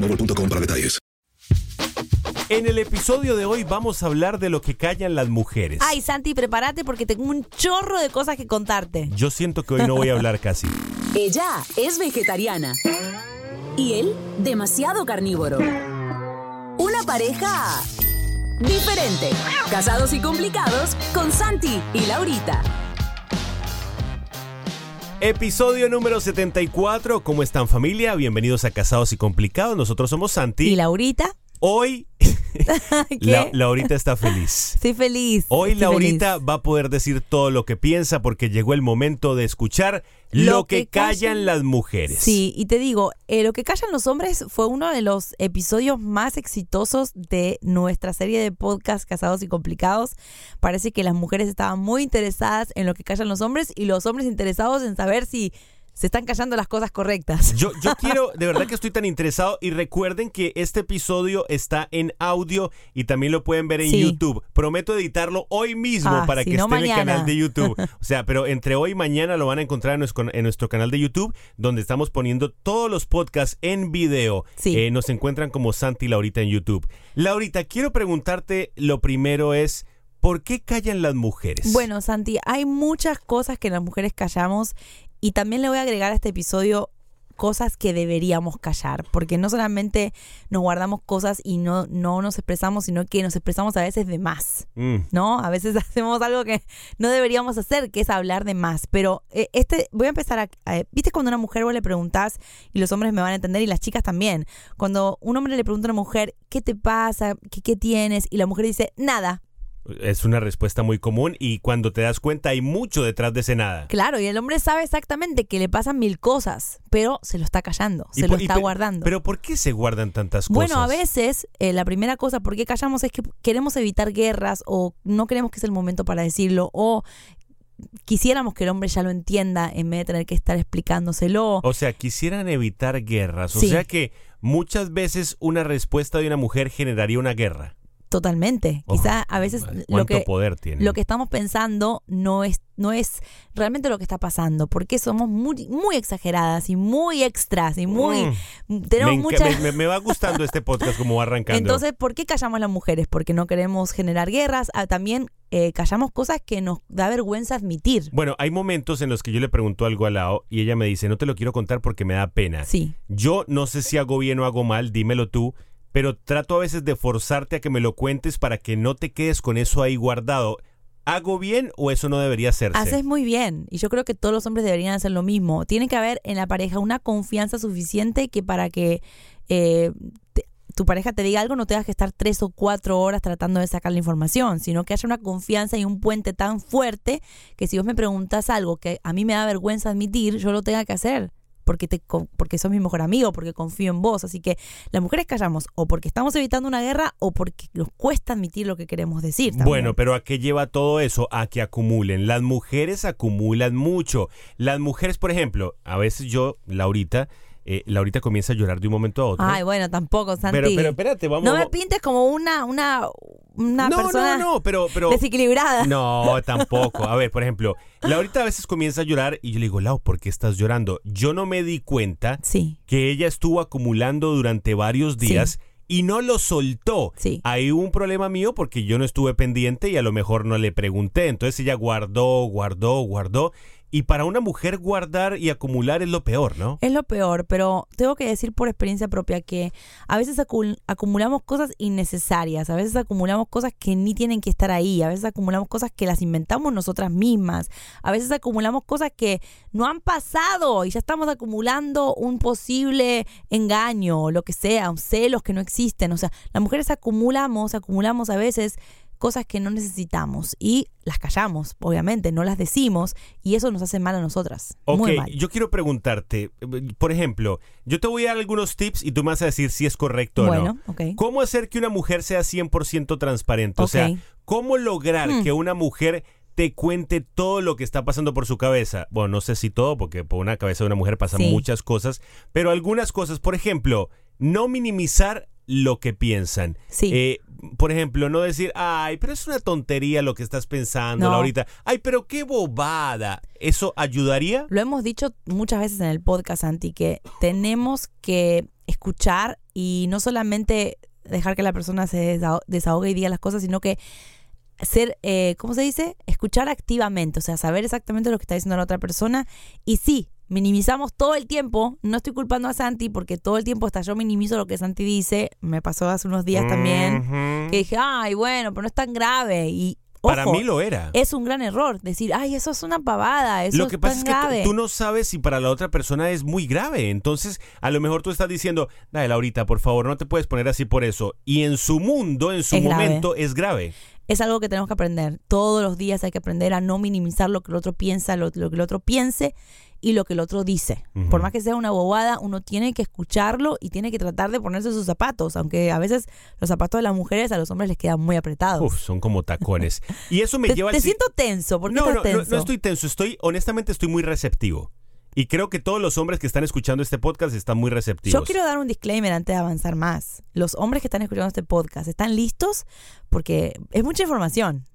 boostmobile.com para detalles. En el episodio de hoy vamos a hablar de lo que callan las mujeres. Ay, Santi, prepárate porque tengo un chorro de cosas que contarte. Yo siento que hoy no voy a hablar casi. Ella es vegetariana. Y él, demasiado carnívoro. Una pareja diferente. Casados y complicados con Santi y Laurita. Episodio número 74. ¿Cómo están familia? Bienvenidos a Casados y Complicados. Nosotros somos Santi. ¿Y Laurita? Hoy La, Laurita está feliz. Estoy feliz. Hoy estoy Laurita feliz. va a poder decir todo lo que piensa porque llegó el momento de escuchar lo, Lo que, que callan callan- las mujeres. Sí, y te digo, eh, lo que callan los hombres fue uno de los episodios más exitosos de nuestra serie de podcast Casados y Complicados. Parece que las mujeres estaban muy interesadas en lo que callan los hombres y los hombres interesados en saber si se están callando las cosas correctas. Yo, yo quiero, de verdad que estoy tan interesado y recuerden que este episodio está en audio y también lo pueden ver en Sí. YouTube. Prometo editarlo hoy mismo Ah, para si que no, esté en el canal de YouTube. O sea, pero entre hoy y mañana lo van a encontrar en nuestro, en nuestro canal de YouTube, donde estamos poniendo todos los podcasts en video. Sí. Eh, nos encuentran como Santi y Laurita en YouTube. Laurita, quiero preguntarte, lo primero es, ¿por qué callan las mujeres? Bueno, Santi, hay muchas cosas que las mujeres callamos y también le voy a agregar a este episodio cosas que deberíamos callar, porque no solamente nos guardamos cosas y no, no nos expresamos, sino que nos expresamos a veces de más, Mm. ¿no? A veces hacemos algo que no deberíamos hacer, que es hablar de más. Pero eh, este, voy a empezar a, a- ¿Viste cuando a una mujer vos le preguntás y los hombres me van a entender y las chicas también? Cuando un hombre le pregunta a una mujer, ¿qué te pasa? ¿Qué, qué tienes? Y la mujer dice, nada. Es una respuesta muy común y cuando te das cuenta hay mucho detrás de ese nada. Claro, y el hombre sabe exactamente que le pasan mil cosas, pero se lo está callando, se por- lo está pe- guardando. Pero ¿por qué se guardan tantas cosas? bueno, a veces eh, la primera cosa por qué callamos es que queremos evitar guerras o no queremos que es el momento para decirlo o quisiéramos que el hombre ya lo entienda en vez de tener que estar explicándoselo. O sea, quisieran evitar guerras. O Sí. sea que muchas veces una respuesta de una mujer generaría una guerra. Totalmente. Oh, Quizá a veces ¿Cuánto lo que poder lo que estamos pensando no es no es realmente lo que está pasando, porque somos muy muy exageradas y muy extras y muy tenemos me, mucha me- me- me va gustando este podcast como va arrancando. Entonces, ¿por qué callamos las mujeres? Porque no queremos generar guerras. Ah, también eh, callamos cosas que nos da vergüenza admitir. bueno, hay momentos en los que yo le pregunto algo a Lao y ella me dice, no te lo quiero contar porque me da pena. Sí. Yo no sé si hago bien o hago mal, dímelo tú, pero trato a veces de forzarte a que me lo cuentes para que no te quedes con eso ahí guardado. ¿Hago bien o eso no debería hacerse? Haces muy bien. Y yo creo que todos los hombres deberían hacer lo mismo. Tiene que haber en la pareja una confianza suficiente que para que eh, tu pareja te diga algo no tengas que estar tres o cuatro horas tratando de sacar la información, sino que haya una confianza y un puente tan fuerte que si vos me preguntas algo que a mí me da vergüenza admitir, yo lo tenga que hacer. Porque, te, porque sos mi mejor amigo, porque confío en vos. Así que las mujeres callamos o porque estamos evitando una guerra o porque nos cuesta admitir lo que queremos decir. Bueno, pero ¿a qué lleva todo eso? A que acumulen. Las mujeres acumulan mucho. Las mujeres, por ejemplo, a veces yo, Laurita, eh, Laurita comienza a llorar de un momento a otro. Ay, bueno, tampoco, Santi. pero, pero espérate, vamos. no me pintes como una, una, una no, persona no, no, pero, pero desequilibrada. No, tampoco. A ver, por ejemplo, Laurita a veces comienza a llorar y yo le digo, Lau, ¿por qué estás llorando? Yo no me di cuenta Sí, que ella estuvo acumulando durante varios días y no lo soltó. Sí. Hay un problema mío porque yo no estuve pendiente y a lo mejor no le pregunté. Entonces ella guardó, guardó, guardó. Y para una mujer guardar y acumular es lo peor, ¿no? es lo peor, pero tengo que decir por experiencia propia que a veces acumulamos cosas innecesarias, a veces acumulamos cosas que ni tienen que estar ahí, a veces acumulamos cosas que las inventamos nosotras mismas, a veces acumulamos cosas que no han pasado y ya estamos acumulando un posible engaño, lo que sea, celos que no existen. O sea, las mujeres acumulamos, acumulamos a veces cosas que no necesitamos y las callamos, obviamente, no las decimos y eso nos hace mal a nosotras. Ok, Muy mal. yo quiero preguntarte, por ejemplo, yo te voy a dar algunos tips y tú me vas a decir si es correcto o no. ok. ¿Cómo hacer que una mujer sea 100% transparente? O Ok. sea, ¿cómo lograr Hmm. que una mujer te cuente todo lo que está pasando por su cabeza? Bueno, no sé si todo, porque por una cabeza de una mujer pasan Sí. muchas cosas, pero algunas cosas, por ejemplo, no minimizar lo que piensan. Sí. Eh, por ejemplo, no decir, ay, pero es una tontería lo que estás pensando No. ahorita. Ay, pero qué bobada. ¿Eso ayudaría? Lo hemos dicho muchas veces en el podcast, Santi, que tenemos que escuchar y no solamente dejar que la persona se desaho- desahogue y diga las cosas, sino que ser, eh, ¿cómo se dice? Escuchar activamente, o sea, saber exactamente lo que está diciendo la otra persona. Y sí, minimizamos todo el tiempo, no estoy culpando a Santi porque todo el tiempo hasta yo minimizo lo que Santi dice, me pasó hace unos días también, que dije, ay, bueno, pero no es tan grave. Y Para mí lo era. es un gran error decir, ay, eso es una pavada, eso Lo que es pasa tan es que grave. tú, no sabes si para la otra persona es muy grave. Entonces, a lo mejor tú estás diciendo, dale, ahorita, por favor, no te puedes poner así por eso. Y en su mundo, en su Es grave. momento, es grave. Es algo que tenemos que aprender. Todos los días hay que aprender a no minimizar lo que el otro piensa, lo, lo que el otro piense y lo que el otro dice. Por más que sea una bobada, uno tiene que escucharlo y tiene que tratar de ponerse sus zapatos, aunque a veces los zapatos de las mujeres a los hombres les quedan muy apretados. Uf, son como tacones. Y eso me te lleva te al... siento tenso, ¿por qué no, estás no, no, tenso? no estoy tenso, estoy, honestamente estoy muy receptivo. Y creo que todos los hombres que están escuchando este podcast están muy receptivos. Yo quiero dar un disclaimer antes de avanzar más. Los hombres que están escuchando este podcast, ¿están listos? Porque es mucha información.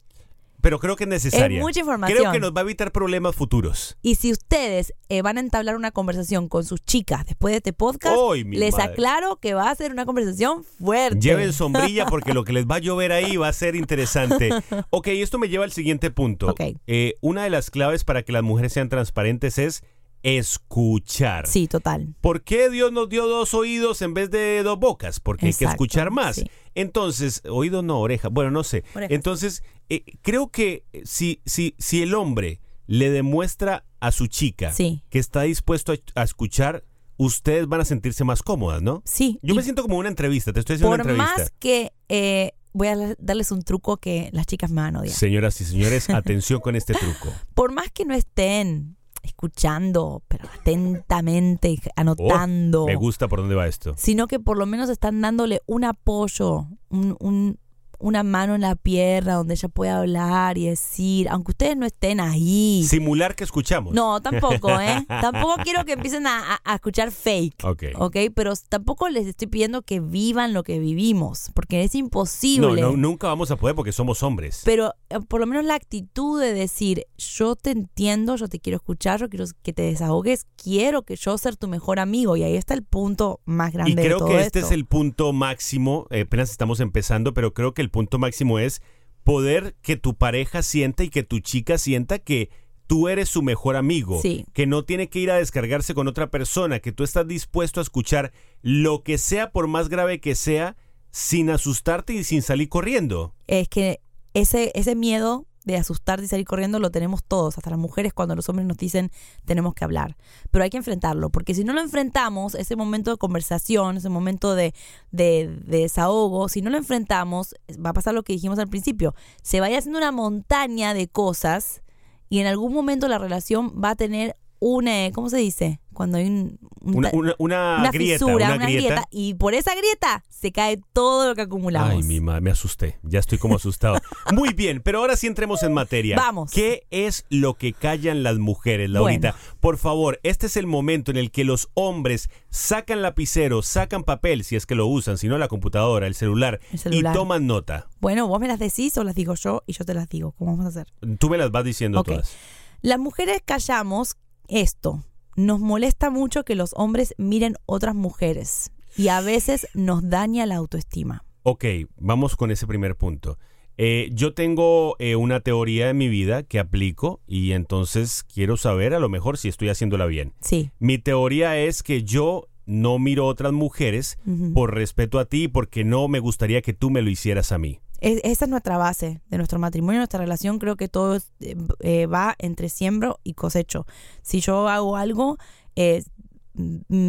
Pero creo que es necesaria. Es mucha información. Creo que nos va a evitar problemas futuros. Y si ustedes eh, van a entablar una conversación con sus chicas después de este podcast, ¡Ay, mi les madre! aclaro que va a ser una conversación fuerte. Lleven sombrilla porque lo que les va a llover ahí va a ser interesante. Ok, esto me lleva al siguiente punto. Ok. Eh, una de las claves para que las mujeres sean transparentes es escuchar. Sí, total. ¿Por qué Dios nos dio dos oídos en vez de dos bocas? Porque hay que escuchar más. sí. Entonces, oído no, oreja. Bueno, no sé. Entonces, eh, creo que si, si, si el hombre le demuestra a su chica Sí. que está dispuesto a, a escuchar, ustedes van a sentirse más cómodas, ¿no? Sí. Yo me siento como una entrevista, te estoy haciendo por una entrevista. más que eh, voy a darles un truco que las chicas me van a odiar. Señoras y señores, atención con este truco. Por más que no estén escuchando, pero atentamente, anotando. Oh, me gusta por dónde va esto. sino que por lo menos están dándole un apoyo, un, un- una mano en la pierna donde ella pueda hablar y decir, aunque ustedes no estén ahí. Simular que escuchamos. No, tampoco, ¿eh? tampoco quiero que empiecen a, escuchar fake. Ok. ¿Ok? Pero tampoco les estoy pidiendo que vivan lo que vivimos, porque es imposible. no, nunca vamos a poder porque somos hombres. Pero eh, por lo menos la actitud de decir, yo te entiendo, yo te quiero escuchar, yo quiero que te desahogues, quiero que yo ser tu mejor amigo. Y ahí está el punto más grande Y de creo todo que este esto. es el punto máximo, eh, apenas estamos empezando, pero creo que el punto máximo es poder que tu pareja sienta y que tu chica sienta que tú eres su mejor amigo, Sí. que no tiene que ir a descargarse con otra persona, que tú estás dispuesto a escuchar lo que sea, por más grave que sea, sin asustarte y sin salir corriendo. es que ese, ese miedo de asustarte y salir corriendo lo tenemos todos, hasta las mujeres cuando los hombres nos dicen tenemos que hablar. Pero hay que enfrentarlo, porque si no lo enfrentamos, ese momento de conversación, ese momento de, de, de desahogo, si no lo enfrentamos, va a pasar lo que dijimos al principio, se vaya haciendo una montaña de cosas y en algún momento la relación va a tener una, ¿cómo se dice? Cuando hay un, un Una, una, una una grieta, fisura, una, una grieta. grieta, y por esa grieta se cae todo lo que acumulamos. Ay, mi madre, me asusté. Ya estoy como asustado. Muy bien, pero ahora sí entremos en materia. Vamos. ¿Qué es lo que callan las mujeres, Laurita? Por favor, este es el momento en el que los hombres sacan lapicero, sacan papel, si es que lo usan, si no la computadora, el celular, El celular. y toman nota. Bueno, vos me las decís o las digo yo y yo te las digo. ¿Cómo vamos a hacer? Tú me las vas diciendo todas. Las mujeres callamos esto. Nos molesta mucho que los hombres miren otras mujeres y a veces nos daña la autoestima. Ok, vamos con ese primer punto. Eh, yo tengo eh, una teoría en mi vida que aplico y entonces quiero saber a lo mejor si estoy haciéndola bien. Sí. Mi teoría es que yo no miro otras mujeres por respeto a ti porque no me gustaría que tú me lo hicieras a mí. Es- esa es nuestra base de nuestro matrimonio, nuestra relación. Creo que todo eh, eh, va entre siembro y cosecho. Si yo hago algo, eh,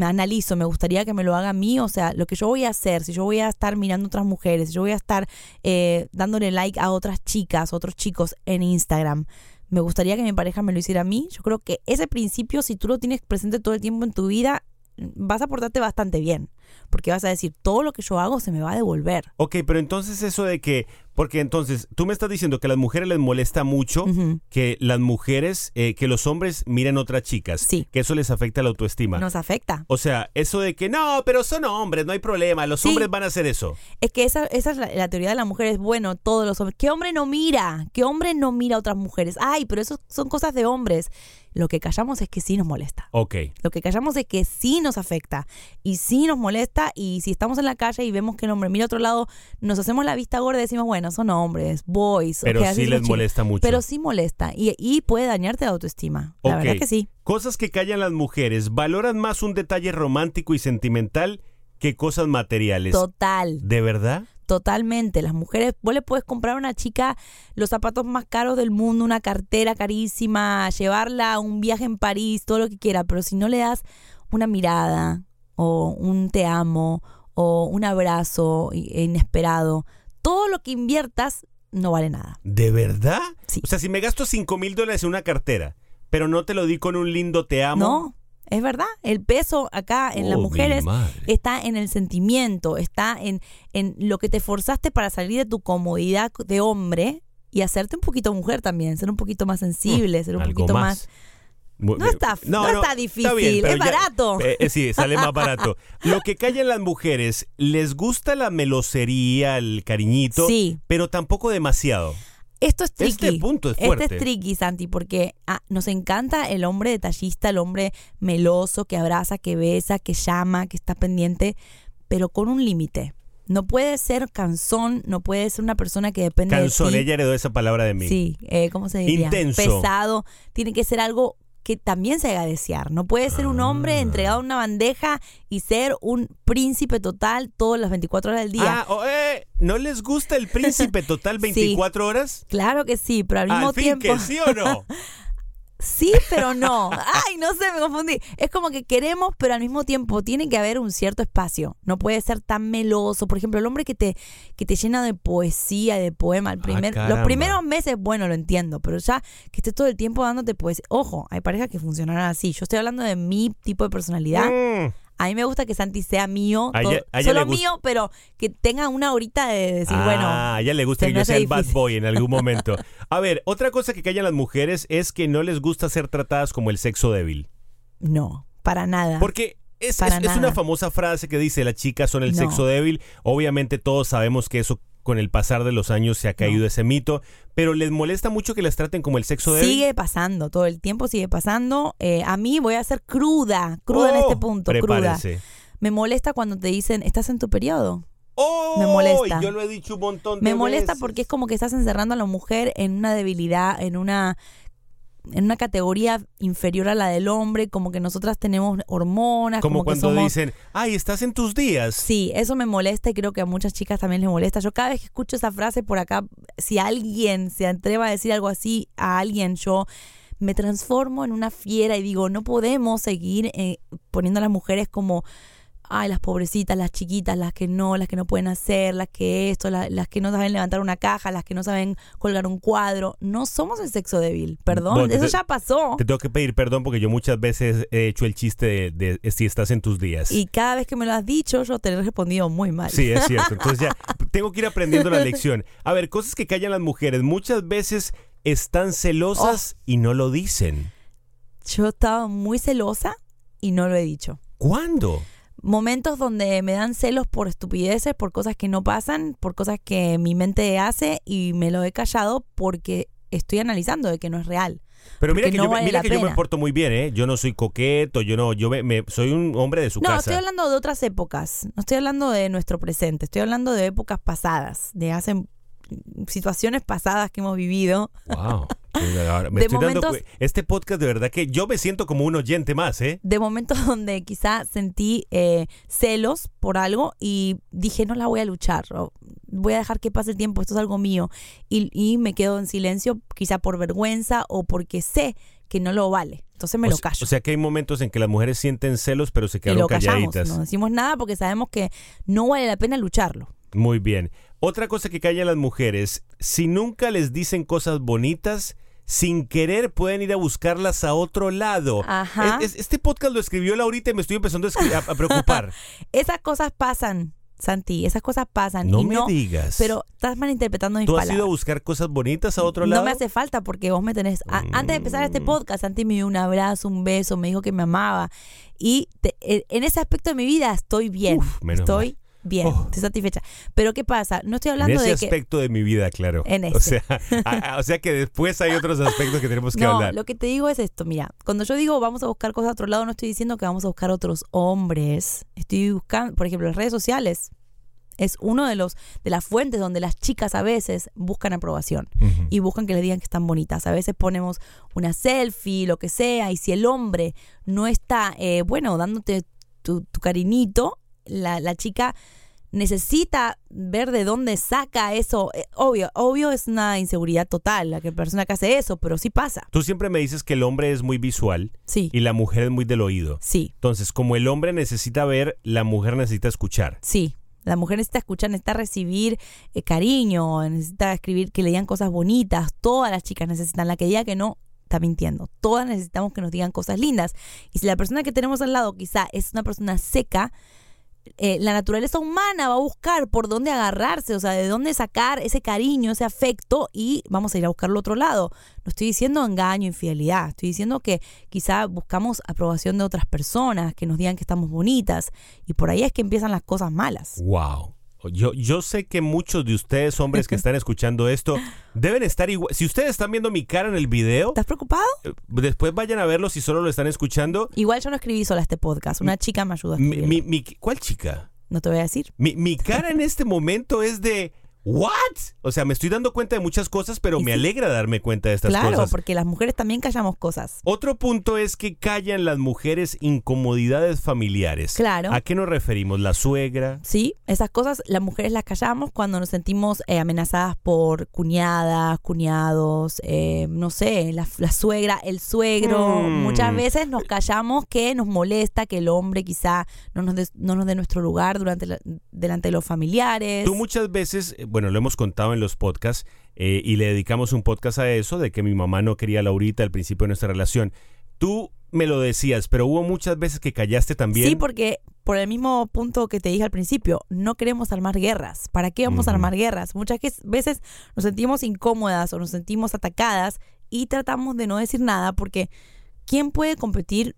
analizo, me gustaría que me lo haga a mí, o sea, lo que yo voy a hacer, si yo voy a estar mirando otras mujeres, si yo voy a estar eh, dándole like a otras chicas, otros chicos en Instagram, me gustaría que mi pareja me lo hiciera a mí. Yo creo que ese principio, si tú lo tienes presente todo el tiempo en tu vida, vas a portarte bastante bien, porque vas a decir, todo lo que yo hago se me va a devolver. Ok, pero entonces eso de que, porque entonces tú me estás diciendo que a las mujeres les molesta mucho que las mujeres, eh, que los hombres miren otras chicas, Sí. que eso les afecta la autoestima. Nos afecta. O sea, eso de que no, pero son hombres, no hay problema, los Sí. hombres van a hacer eso. Es que esa, esa es la, la teoría de la mujer, es bueno, todos los hombres. ¿Qué hombre no mira? ¿Qué hombre no mira a otras mujeres? Ay, pero eso son cosas de hombres. Lo que callamos es que sí nos molesta. Ok. Lo que callamos es que sí nos afecta y sí nos molesta y si estamos en la calle y vemos que el hombre mira a otro lado, nos hacemos la vista gorda y decimos, bueno, son hombres, boys. Pero sí les molesta mucho. Pero sí molesta y, y puede dañarte la autoestima. La verdad que sí. Cosas que callan las mujeres, valoran más un detalle romántico y sentimental que cosas materiales. Total. ¿De verdad? Totalmente. Las mujeres, vos le puedes comprar a una chica los zapatos más caros del mundo, una cartera carísima, llevarla a un viaje en París, todo lo que quiera, pero si no le das una mirada o un te amo o un abrazo inesperado, todo lo que inviertas no vale nada. ¿De verdad? Sí. O sea, si me gasto 5 mil dólares en una cartera, pero no te lo di con un lindo te amo. No, es verdad. El peso acá en las Oh, mujeres está en el sentimiento, está en, en lo que te forzaste para salir de tu comodidad de hombre y hacerte un poquito mujer también, ser un poquito más sensible, ser un Mm, poquito más. más. No está- no está difícil, es barato. eh, eh, sí, sale más barato. Lo que callan las mujeres, les gusta la melosería, el cariñito, Sí. pero tampoco demasiado. Esto es tricky. Este punto es Este fuerte. es tricky, Santi, porque ah, nos encanta el hombre detallista, el hombre meloso, que abraza, que besa, que llama, que está pendiente, pero con un límite. No puede ser cansón, no puede ser una persona que depende Canzón, de ti. ella heredó esa palabra de mí. Sí, eh, ¿cómo se diría? Intenso. Pesado. Tiene que ser algo que también se haga desear. No puede ser un Ah. hombre entregado en una bandeja y ser un príncipe total todas las 24 horas del día. Ah, oh, eh, ¿no les gusta el príncipe total 24 horas? Claro que sí, pero al mismo Al fin tiempo. que sí o no. Sí, pero no. Ay, no sé, me confundí. Es como que queremos, pero al mismo tiempo tiene que haber un cierto espacio. No puede ser tan meloso. Por ejemplo, el hombre que te, que te llena de poesía, de poema. El primer, los Ah, primeros meses, bueno, lo entiendo, pero ya que esté todo el tiempo dándote poesía. Ojo, hay parejas que funcionarán así. Yo estoy hablando de mi tipo de personalidad. Mm. A mí me gusta que Santi sea mío, A todo- ella- a ella solo mío, pero que tenga una horita de decir, ah, bueno. a ella le gusta que yo sea el bad boy en algún momento. A ver, otra cosa que callan las mujeres es que no les gusta ser tratadas como el sexo débil. No, para nada. Porque es, es- una famosa frase que dice las chicas son el No. sexo débil. Obviamente todos sabemos que eso con el pasar de los años se ha caído ese mito, pero les molesta mucho que las traten como el sexo débil. Sigue pasando, todo el tiempo sigue pasando. Eh, a mí voy a ser cruda, cruda en Oh, este punto, cruda. Me molesta cuando te dicen, estás en tu periodo. ¡Oh! Me molesta. Yo lo he dicho un montón de Me molesta veces. porque es como que estás encerrando a la mujer en una debilidad, en una en una categoría inferior a la del hombre, como que nosotras tenemos hormonas. Como, Como, que cuando somos- dicen, ay, estás en tus días. Sí, eso me molesta y creo que a muchas chicas también les molesta. Yo cada vez que escucho esa frase por acá, si alguien se atreva a decir algo así a alguien, yo me transformo en una fiera y digo, no podemos seguir eh, poniendo a las mujeres como, ay, las pobrecitas, las chiquitas, las que no, las que no pueden hacer, las que esto, la- las que no saben levantar una caja, las que no saben colgar un cuadro. No somos el sexo débil, perdón, Bueno, eso te- ya pasó. Te tengo que pedir perdón porque yo muchas veces he hecho el chiste de, de si estás en tus días. Y cada vez que me lo has dicho, yo te lo he respondido muy mal. Sí, es cierto. Entonces ya tengo que ir aprendiendo la lección. A ver, cosas que callan las mujeres. Muchas veces están celosas Oh. y no lo dicen. Yo estaba muy celosa y no lo he dicho. ¿Cuándo? Momentos donde me dan celos por estupideces, por cosas que no pasan, por cosas que mi mente hace y me lo he callado porque estoy analizando de que no es real. Pero mira que, no yo, vale mira que yo me porto muy bien, ¿eh? Yo no soy coqueto, yo no, yo me, me- soy un hombre de su no, casa. estoy hablando de otras épocas. No estoy hablando de nuestro presente. Estoy hablando de épocas pasadas, de hace mm, situaciones pasadas que hemos vivido. Wow. Ahora me De estoy dando momentos- cu- este podcast de verdad que yo me siento como un oyente más, ¿eh? de momentos donde quizá sentí eh, celos por algo y dije no la voy a luchar, o voy a dejar que pase el tiempo, esto es algo mío y, y me quedo en silencio quizá por vergüenza o porque sé que no lo vale, entonces me o lo callo. O sea que hay momentos en que las mujeres sienten celos pero se y quedan lo callamos, calladitas. no decimos nada porque sabemos que no vale la pena lucharlo. Muy bien. Otra cosa que callan las mujeres, si nunca les dicen cosas bonitas, sin querer pueden ir a buscarlas a otro lado. Ajá. Es- es- este podcast lo escribió Laurita y me estoy empezando a, preocupar. Esas cosas pasan, Santi, esas cosas pasan. No y me no, digas. Pero estás malinterpretando mis ¿Tú has palabras. ido a buscar cosas bonitas a otro lado? No me hace falta porque vos me tenés. a- Antes de empezar este Mm. podcast, Santi me dio un abrazo, un beso, me dijo que me amaba. Y te- eh, en ese aspecto de mi vida estoy bien. Uf, menos estoy mal. Bien, Oh. estoy satisfecha. Pero ¿qué pasa? No estoy En hablando ese de que. aspecto de mi vida, claro. En O ese. sea, a- a- o sea que después hay otros aspectos que tenemos que No, hablar. lo que te digo es esto, mira, cuando yo digo vamos a buscar cosas a otro lado, no estoy diciendo que vamos a buscar otros hombres. Estoy buscando, por ejemplo, las redes sociales es uno de los de las fuentes donde las chicas a veces buscan aprobación y buscan que les digan que están bonitas. A veces ponemos una selfie, lo que sea, y si el hombre no está, eh, bueno, dándote tu, tu cariñito, la, la chica necesita ver de dónde saca eso. Eh, obvio, obvio es una inseguridad total la que persona que hace eso, pero sí pasa. Tú siempre me dices que el hombre es muy visual Sí, y la mujer es muy del oído. sí, Entonces, como el hombre necesita ver, la mujer necesita escuchar. sí. La mujer necesita escuchar, necesita recibir eh, cariño, necesita escribir que le digan cosas bonitas. Todas las chicas necesitan. La que diga que no, está mintiendo. Todas necesitamos que nos digan cosas lindas. Y si la persona que tenemos al lado quizá es una persona seca, eh, la naturaleza humana va a buscar por dónde agarrarse, o sea, de dónde sacar ese cariño, ese afecto y vamos a ir a buscarlo otro lado. No estoy diciendo engaño, infidelidad, estoy diciendo que quizá buscamos aprobación de otras personas, que nos digan que estamos bonitas y por ahí es que empiezan las cosas malas. Wow. Yo, yo sé que muchos de ustedes, hombres que están escuchando esto, deben estar igual. Si ustedes están viendo mi cara en el video, ¿Estás preocupado? eh, después vayan a verlo si solo lo están escuchando. Igual yo no escribí sola este podcast, una chica me ayudó a Mi, mi- ¿Cuál chica? No te voy a decir. Mi, mi cara en este momento es de ¿What? O sea, me estoy dando cuenta de muchas cosas, pero Y me sí. alegra darme cuenta de estas claro, cosas. porque las mujeres también callamos cosas. Otro punto es que callan las mujeres incomodidades familiares. Claro. ¿A qué nos referimos? ¿La suegra? Sí, esas cosas las mujeres las callamos cuando nos sentimos eh, amenazadas por cuñadas, cuñados, eh, no sé, la, la suegra, el suegro. Mm. Muchas veces nos callamos que nos molesta que el hombre quizá no nos dé no nos dé nuestro lugar durante la- delante de los familiares. Tú muchas veces, bueno, lo hemos contado en los podcasts eh, y le dedicamos un podcast a eso, de que mi mamá no quería a Laurita al principio de nuestra relación. Tú me lo decías, pero hubo muchas veces que callaste también. Sí, porque por el mismo punto que te dije al principio, no queremos armar guerras. ¿Para qué vamos a armar guerras? Muchas veces nos sentimos incómodas o nos sentimos atacadas y tratamos de no decir nada porque ¿quién puede competir?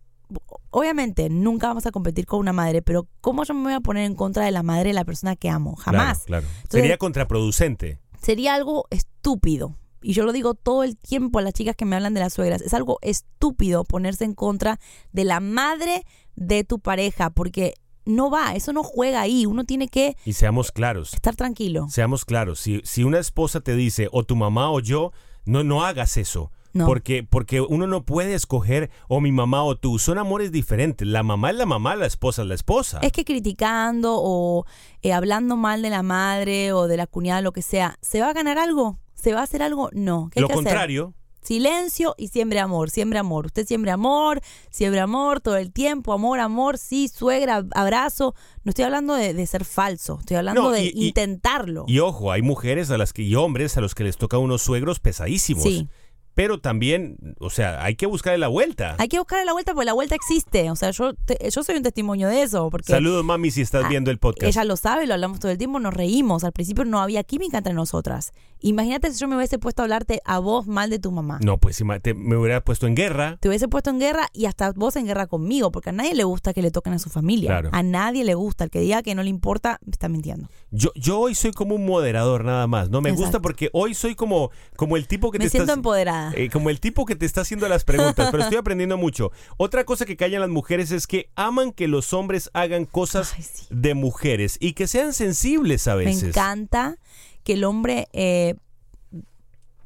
Obviamente, nunca vamos a competir con una madre, pero ¿cómo yo me voy a poner en contra de la madre de la persona que amo? Claro, Jamás. Claro, Entonces- Sería contraproducente. Sería algo estúpido. Y yo lo digo todo el tiempo a las chicas que me hablan de las suegras. Es algo estúpido ponerse en contra de la madre de tu pareja, porque no va, eso no juega ahí. Uno tiene que Y seamos claros. estar tranquilo. Seamos claros. Si, si una esposa te dice, o tu mamá o yo, no, no hagas eso. No. Porque, porque uno no puede escoger o mi mamá o tú. Son amores diferentes. La mamá es la mamá, la esposa es la esposa. Es que criticando o eh, hablando mal de la madre o de la cuñada, lo que sea, ¿se va a ganar algo? ¿Se va a hacer algo? No. ¿Qué hay Lo que hacer? contrario. Silencio y siembre amor, siembre amor. Usted siembre amor, siembre amor todo el tiempo, amor, amor, sí, suegra, abrazo. No estoy hablando de, de ser falso, estoy hablando No, de y- intentarlo. Y ojo, hay mujeres a las que, y hombres a los que les toca unos suegros pesadísimos. Sí. Pero también, o sea, hay que buscarle la vuelta. Hay que buscarle la vuelta porque la vuelta existe. O sea, yo, te- yo soy un testimonio de eso. Porque Saludos, mami, si estás Ah, viendo el podcast. Ella lo sabe, lo hablamos todo el tiempo, nos reímos. Al principio no había química entre nosotras. Imagínate si yo me hubiese puesto a hablarte a vos mal de tu mamá. No, pues te- me hubiera puesto en guerra. Te hubiese puesto en guerra y hasta vos en guerra conmigo, porque a nadie le gusta que le toquen a su familia. Claro. A nadie le gusta. El que diga que no le importa, está mintiendo. Yo, yo hoy soy como un moderador nada más. No me gusta porque hoy soy como, como el tipo que Me te siento empoderada. Eh, como el tipo que te está haciendo las preguntas, pero estoy aprendiendo mucho. Otra cosa que callan las mujeres es que aman que los hombres hagan cosas Ay, sí. de mujeres y que sean sensibles a Me veces. encanta que el hombre eh,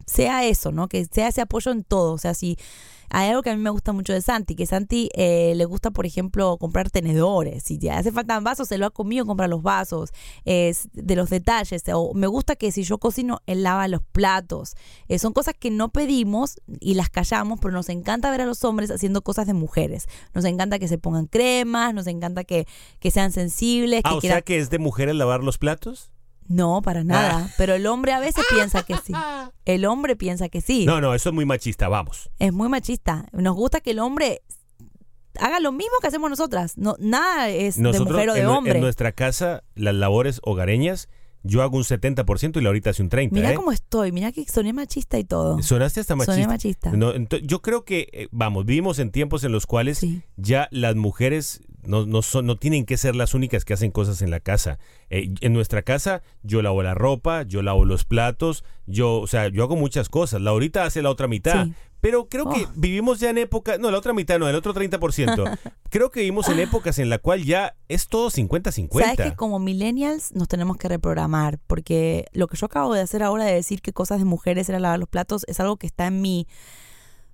sea eso, ¿no? Que sea ese apoyo en todo. O sea, si hay algo que a mí me gusta mucho de Santi, que Santi eh, le gusta, por ejemplo, comprar tenedores. Si ya hace falta vasos, se lo ha conmigo comprar los vasos, es de los detalles. O me gusta que si yo cocino, él lava los platos. Eh, son cosas que no pedimos y las callamos, pero nos encanta ver a los hombres haciendo cosas de mujeres. Nos encanta que se pongan cremas, nos encanta que, que sean sensibles, que Ah, o sea que es de mujeres lavar los platos. No, para nada. Pero el hombre a veces piensa que sí. El hombre piensa que sí. No, no, eso es muy machista, vamos. Es muy machista. Nos gusta que el hombre haga lo mismo que hacemos nosotras. No, nada es de mujer o de en, hombre. en nuestra casa, las labores hogareñas, yo hago un 70% y Laurita hace un 30%. Mira ¿eh? cómo estoy. Mira que soné machista y todo. Sonaste hasta machista. Soné machista. No, yo creo que, eh, vamos, vivimos en tiempos en los cuales Sí. ya las mujeres no, no, son, no tienen que ser las únicas que hacen cosas en la casa. Eh, en nuestra casa yo lavo la ropa, yo lavo los platos, yo, o sea, yo hago muchas cosas. Laurita hace la otra mitad. Sí. Pero creo que Oh. vivimos ya en época, no, la otra mitad no, el otro 30%. creo que vivimos en épocas en la cual ya es todo 50-50. Sabes que como millennials nos tenemos que reprogramar, porque lo que yo acabo de hacer ahora de decir que cosas de mujeres era lavar los platos es algo que está en mí.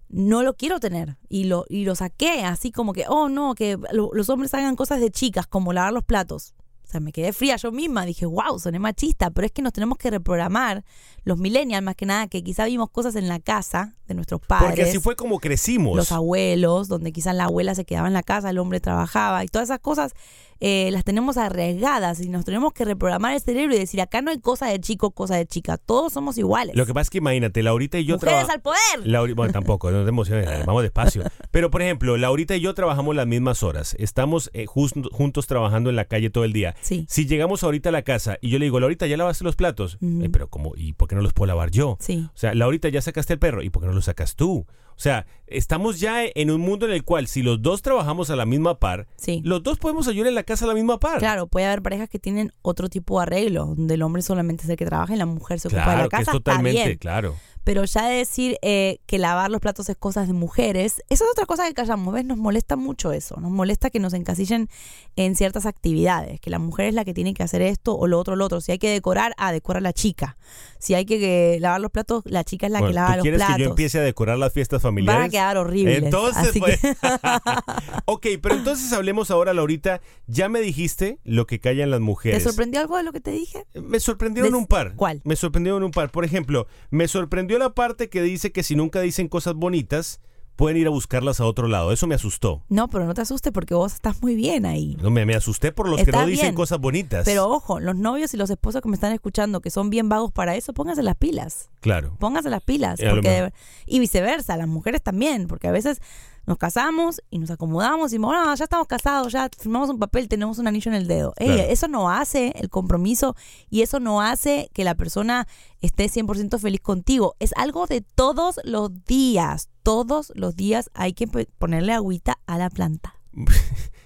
No lo quiero tener y lo, y lo saqué así como que, oh no, que lo- los hombres hagan cosas de chicas como lavar los platos. Sea, me quedé fría yo misma, dije, wow, soné machista, pero es que nos tenemos que reprogramar los millennials más que nada, que quizá vimos cosas en la casa de nuestros padres Porque así fue como crecimos. los abuelos, donde quizás la abuela se quedaba en la casa, el hombre trabajaba y todas esas cosas eh, las tenemos arriesgadas y nos tenemos que reprogramar el cerebro y decir, acá no hay cosa de chico, cosa de chica, todos somos iguales. Lo que pasa es que imagínate, Laurita y yo Mujeres traba- al poder. Lauri- bueno, tampoco, no te emociones, vamos despacio. Pero, por ejemplo, Laurita y yo trabajamos las mismas horas. Estamos eh, jus- juntos trabajando en la calle todo el día. Sí. Si llegamos ahorita a la casa y yo le digo, Laurita, ¿ya lavaste los platos? Ujú. Eh, pero ¿cómo? ¿Y por qué no los puedo lavar yo? Sí. O sea, Laurita, ¿ya sacaste el perro? ¿Y por qué no lo sacas tú? O sea, estamos ya en un mundo en el cual si los dos trabajamos a la misma par, Sí. los dos podemos ayudar en la casa a la misma par. Claro, puede haber parejas que tienen otro tipo de arreglo, donde el hombre solamente es el que trabaja y la mujer se ocupa de la Claro, que casa. es totalmente, claro. Pero ya de decir eh, que lavar los platos es cosas de mujeres, eso es otra cosa que callamos, ¿ves? Nos molesta mucho eso, nos molesta que nos encasillen en ciertas actividades, que la mujer es la que tiene que hacer esto o lo otro, lo otro. Si hay que decorar, ah, decora la chica. Si hay que lavar los platos, la chica es la Bueno, que lava ¿Tú los quieres platos. que yo empiece a decorar las fiestas familiares? Van a quedar horribles. Entonces, así pues. que- ok, pero entonces hablemos ahora, Laurita. Ya me dijiste lo que callan las ¿Te mujeres. sorprendió algo de lo que te dije? Me sorprendieron Des- un par. ¿Cuál? Me sorprendieron un par. Por ejemplo, me sorprendió la parte que dice que si nunca dicen cosas bonitas, pueden ir a buscarlas a otro lado. Eso me asustó. No, pero no te asustes porque vos estás muy bien ahí. No, me, me asusté por los que no dicen cosas bonitas. Pero ojo, los novios y los esposos que me están escuchando, que son bien vagos para eso, pónganse las pilas. Claro. Pónganse las pilas. Eh, Porque de- y viceversa, las mujeres también, porque a veces nos casamos y nos acomodamos y decimos, "Ah, ya estamos casados, ya firmamos un papel, tenemos un anillo en el dedo. Ey, Claro. Eso no hace el compromiso y eso no hace que la persona esté 100% feliz contigo. Es algo de todos los días. Todos los días hay que ponerle agüita a la planta.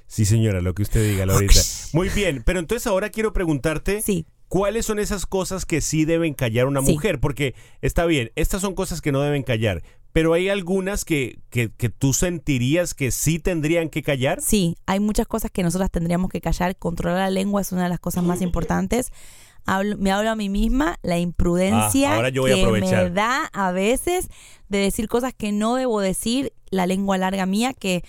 Sí, señora, lo que usted diga, Laurita. Muy bien, pero entonces ahora quiero preguntarte. Sí. ¿Cuáles son esas cosas que sí deben callar una Sí. mujer? Porque está bien, estas son cosas que no deben callar, pero hay algunas que, que, que tú sentirías que sí tendrían que callar. Sí, hay muchas cosas que nosotras tendríamos que callar. Controlar la lengua es una de las cosas más importantes. Hablo- me hablo a mí misma la imprudencia Ah, que me da a veces de decir cosas que no debo decir, la lengua larga mía que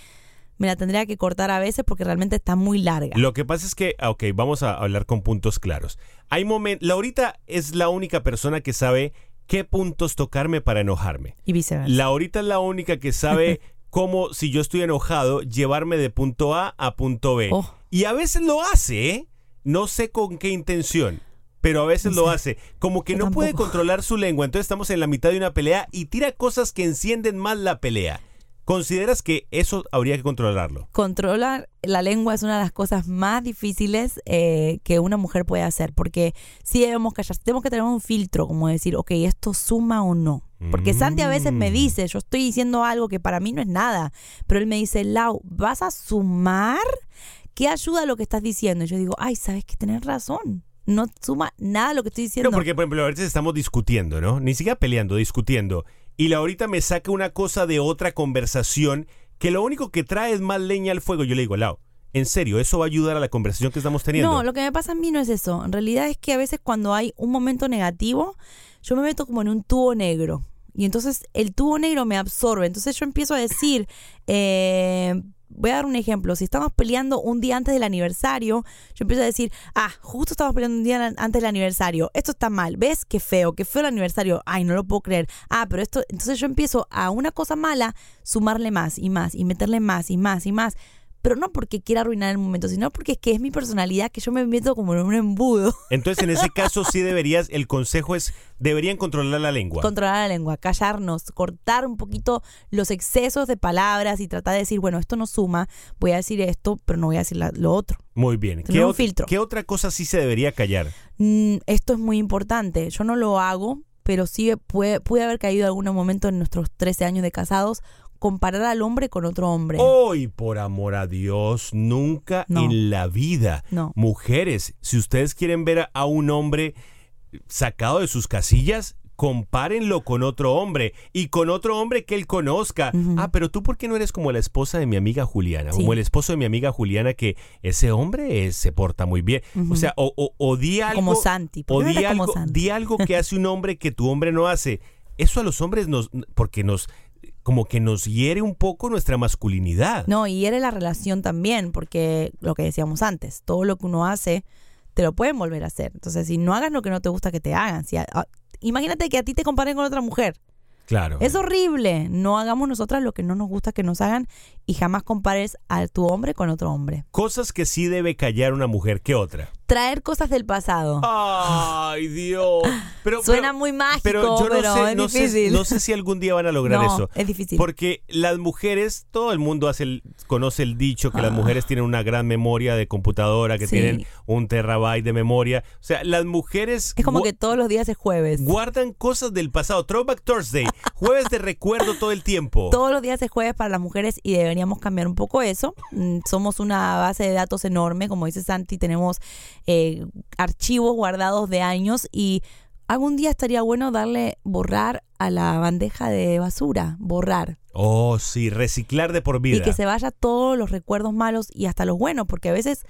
me la tendría que cortar a veces porque realmente está muy larga. Lo que pasa es que, ah, ok, vamos a hablar con puntos claros. Hay momentos, Laurita es la única persona que sabe qué puntos tocarme para enojarme. y viceversa. Laurita es la única que sabe cómo, si yo estoy enojado, llevarme de punto A a punto B. Oh. Y a veces lo hace, ¿eh? No sé con qué intención. Pero a veces No lo hace. Como que Yo no puede controlar su lengua. Entonces estamos en la mitad de una pelea y tira cosas que encienden más la pelea. ¿Consideras que eso habría que controlarlo? controlar la lengua es una de las cosas más difíciles eh, que una mujer puede hacer, porque sí debemos callar, tenemos que tener un filtro, como decir, ok, esto suma o no. Porque Santi a veces me Mm. dice, yo estoy diciendo algo que para mí no es nada, pero él me dice, Lau, ¿vas a sumar? ¿Qué ayuda a lo que estás diciendo? Y yo digo, ay, sabes que tenés razón, no suma nada lo que estoy diciendo. No, porque por ejemplo, a veces estamos discutiendo, ¿no? Ni siquiera peleando, discutiendo. Y Laurita me saca una cosa de otra conversación que lo único que trae es más leña al fuego. Yo le digo, Lau, en serio, ¿eso va a ayudar a la conversación que estamos teniendo? No, lo que me pasa a mí no es eso. En realidad es que a veces cuando hay un momento negativo, yo me meto como en un tubo negro. Y entonces el tubo negro me absorbe. Entonces yo empiezo a decir, eh, voy a dar un ejemplo. Si estamos peleando un día antes del aniversario, yo empiezo a decir, ah, justo estamos peleando un día antes del aniversario. Esto está mal. ¿Ves? Qué feo, qué feo el aniversario. Ay, no lo puedo creer. Ah, pero esto. Entonces yo empiezo a una cosa mala sumarle más y más y meterle más y más y más. Pero no porque quiera arruinar el momento, sino porque es que es mi personalidad que yo me meto como en un embudo. Entonces, en ese caso, sí deberías, el consejo es, deberían controlar la lengua. Controlar la lengua, callarnos, cortar un poquito los excesos de palabras y tratar de decir, bueno, esto no suma, voy a decir esto, pero no voy a decir la- lo otro. Muy bien. Tener un filtro. ¿Qué otra cosa sí se debería callar? Mm, esto es muy importante. Yo no lo hago, pero sí puede, pude haber caído en algún momento en nuestros 13 años de casados comparar al hombre con otro hombre. Hoy, por amor a Dios, nunca No. en la vida. No. Mujeres, si ustedes quieren ver a- un hombre sacado de sus casillas, compárenlo con otro hombre y con otro hombre que él conozca. Ah, pero tú, ¿por qué no eres como la esposa de mi amiga Juliana? Sí. Como el esposo de mi amiga Juliana, que ese hombre eh, se porta muy bien. O sea, o, o- o di algo. Como Santi. ¿Por O no di algo, Santi? di algo que hace un hombre que tu hombre no hace. Eso a los hombres nos, porque nos, como que nos hiere un poco nuestra masculinidad. No, y era la relación también, porque lo que decíamos antes, todo lo que uno hace, te lo pueden volver a hacer. Entonces, si no hagas lo que no te gusta que te hagan, si a- a- imagínate que a ti te comparen con otra mujer. Claro. Es horrible. No hagamos nosotras lo que no nos gusta que nos hagan y jamás compares a tu hombre con otro hombre. Cosas que sí debe callar una mujer que otra. Traer cosas del pasado. Ay, Dios. Pero, Suena pero- muy mágico, pero yo no sé, es no sé- difícil. no sé si algún día van a lograr No, eso. es difícil. Porque las mujeres, todo el mundo hace el- conoce el dicho que las Ah. mujeres tienen una gran memoria de computadora, que Sí. tienen un terabyte de memoria. O sea, las mujeres es como que todos los días es jueves. guardan cosas del pasado. Throwback Thursday, jueves de recuerdo todo el tiempo. Todos los días es jueves para las mujeres y deberíamos cambiar un poco eso. Mm, Somos una base de datos enorme, como dice Santi, tenemos eh, archivos guardados de años y algún día estaría bueno darle borrar a la bandeja de basura, borrar. Oh, sí, reciclar de por vida. Y que se vaya todos los recuerdos malos y hasta los buenos, porque a veces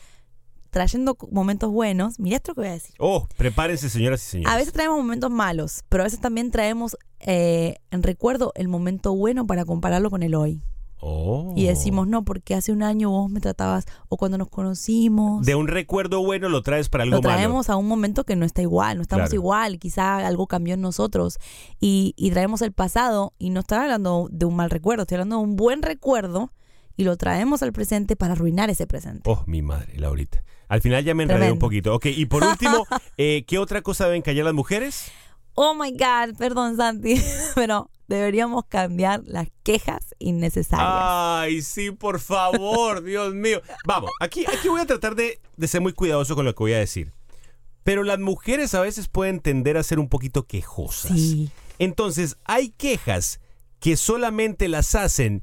trayendo momentos buenos, mira esto que voy a decir. Oh, prepárense, señoras y señores. A veces traemos momentos malos, pero a veces también traemos eh, en recuerdo el momento bueno para compararlo con el hoy. Oh. Y decimos, no, porque hace un año vos me tratabas, o cuando nos conocimos, De un recuerdo bueno lo traes para algo lo malo. traemos a un momento que no está igual, no estamos Claro. igual, quizá algo cambió en nosotros, y, y traemos el pasado, y no estoy hablando de un mal recuerdo, estoy hablando de un buen recuerdo, y lo traemos al presente para arruinar ese presente. Oh, mi madre, Laurita. Al final ya me enredé Tremendo. un poquito. Ok, y por último, eh, ¿qué otra cosa deben callar las mujeres? Oh my God, perdón Santi, pero deberíamos cambiar las quejas innecesarias. Ay, sí, por favor, Dios mío. Vamos, aquí, aquí voy a tratar de, de ser muy cuidadoso con lo que voy a decir. Pero las mujeres a veces pueden tender a ser un poquito quejosas. Sí. Entonces, hay quejas que solamente las hacen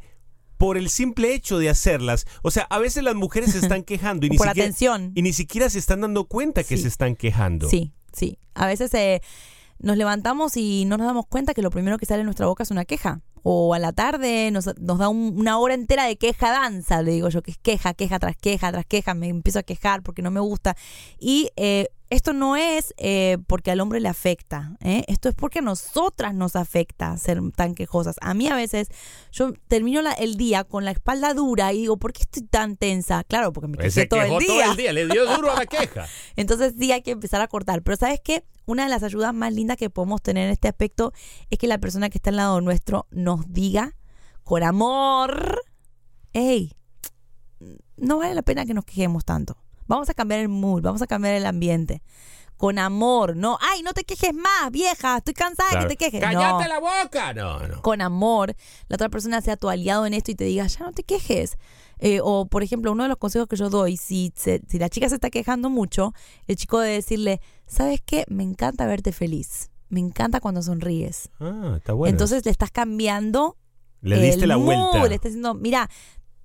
por el simple hecho de hacerlas. O sea, a veces las mujeres se están quejando y ni, Por siquiera, atención. y ni siquiera se están dando cuenta que Sí. se están quejando. Sí, sí. A veces eh, nos levantamos y no nos damos cuenta que lo primero que sale de nuestra boca es una queja. O a la tarde nos, nos da un- una hora entera de queja danza, le digo yo, que es queja, queja tras queja, tras queja, me empiezo a quejar porque no me gusta. Y eh, esto no es eh, porque al hombre le afecta, ¿eh? esto es porque a nosotras nos afecta ser tan quejosas. A mí a veces yo termino la- el día con la espalda dura y digo, ¿por qué estoy tan tensa? Claro, porque me Pues quejé todo el todo día. el día, le dio duro a la queja. Entonces sí hay que empezar a cortar. Pero ¿sabes qué? Una de las ayudas más lindas que podemos tener en este aspecto es que la persona que está al lado nuestro nos diga con amor, hey, no vale la pena que nos quejemos tanto. Vamos a cambiar el mood, vamos a cambiar el ambiente. Con amor, no, ay, no te quejes más, vieja, estoy cansada de que te quejes. ¡Cállate No la boca! No, no. con amor, la otra persona sea tu aliado en esto y te diga, ya no te quejes. Eh, o, por ejemplo, uno de los consejos que yo doy, si, se- si la chica se está quejando mucho, el chico debe decirle, ¿sabes qué? Me encanta verte feliz. Me encanta cuando sonríes. Ah, está bueno. Entonces le estás cambiando. le diste el la mood, vuelta. Le estás diciendo, mira,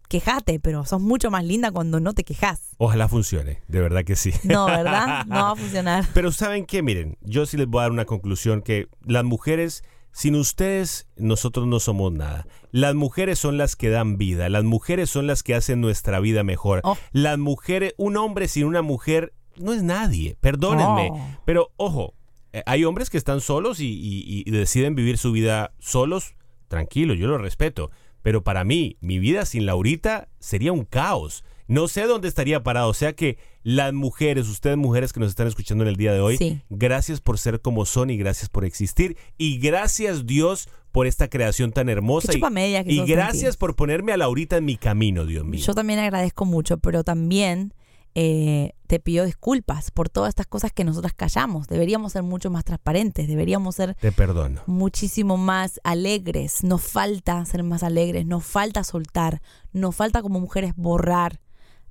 quejate, pero sos mucho más linda cuando no te quejas. Ojalá funcione, de verdad que sí. No, ¿verdad? No va a funcionar. Pero ¿saben qué? Miren, yo sí les voy a dar una conclusión que las mujeres, sin ustedes, nosotros no somos nada. Las mujeres son las que dan vida, las mujeres son las que hacen nuestra vida mejor. Oh. Las mujeres, un hombre sin una mujer no es nadie, perdónenme. Oh. Pero ojo, eh, hay hombres que están solos y, y- y deciden vivir su vida solos, tranquilo, yo lo respeto. Pero para mí, mi vida sin Laurita sería un caos. No sé dónde estaría parado. O sea que las mujeres, ustedes mujeres que nos están escuchando en el día de hoy, Sí. gracias por ser como son y gracias por existir. Y gracias Dios por esta creación tan hermosa. Qué Y, y gracias por ponerme a Laurita en mi camino, Dios mío. Yo también agradezco mucho, pero también eh, te pido disculpas por todas estas cosas que nosotras callamos. Deberíamos ser mucho más transparentes, deberíamos ser Te perdono. muchísimo más alegres. Nos falta ser más alegres, nos falta soltar, nos falta como mujeres borrar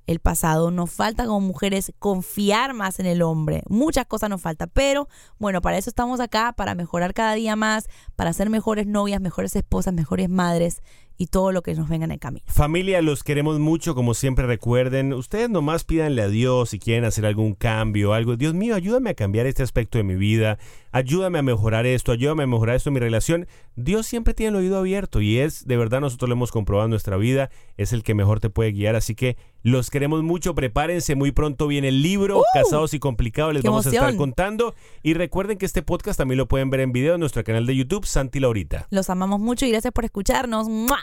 el pasado, nos falta como mujeres confiar más en el hombre. Muchas cosas nos falta, pero bueno, para eso estamos acá, para mejorar cada día más, para ser mejores novias, mejores esposas, mejores madres y todo lo que nos venga en el camino. Familia, los queremos mucho, como siempre recuerden, ustedes nomás pídanle a Dios si quieren hacer algún cambio, algo. Dios mío, ayúdame a cambiar este aspecto de mi vida, ayúdame a mejorar esto, ayúdame a mejorar esto en mi relación. Dios siempre tiene el oído abierto y es, de verdad, nosotros lo hemos comprobado en nuestra vida, es el que mejor te puede guiar, así que los queremos mucho, prepárense, muy pronto viene el libro, Casados y Complicados, les ¡Qué vamos a estar contando y recuerden que este podcast también lo pueden ver en video en nuestro canal de YouTube, Santi Laurita. Los amamos mucho y gracias por escucharnos. ¡Mua!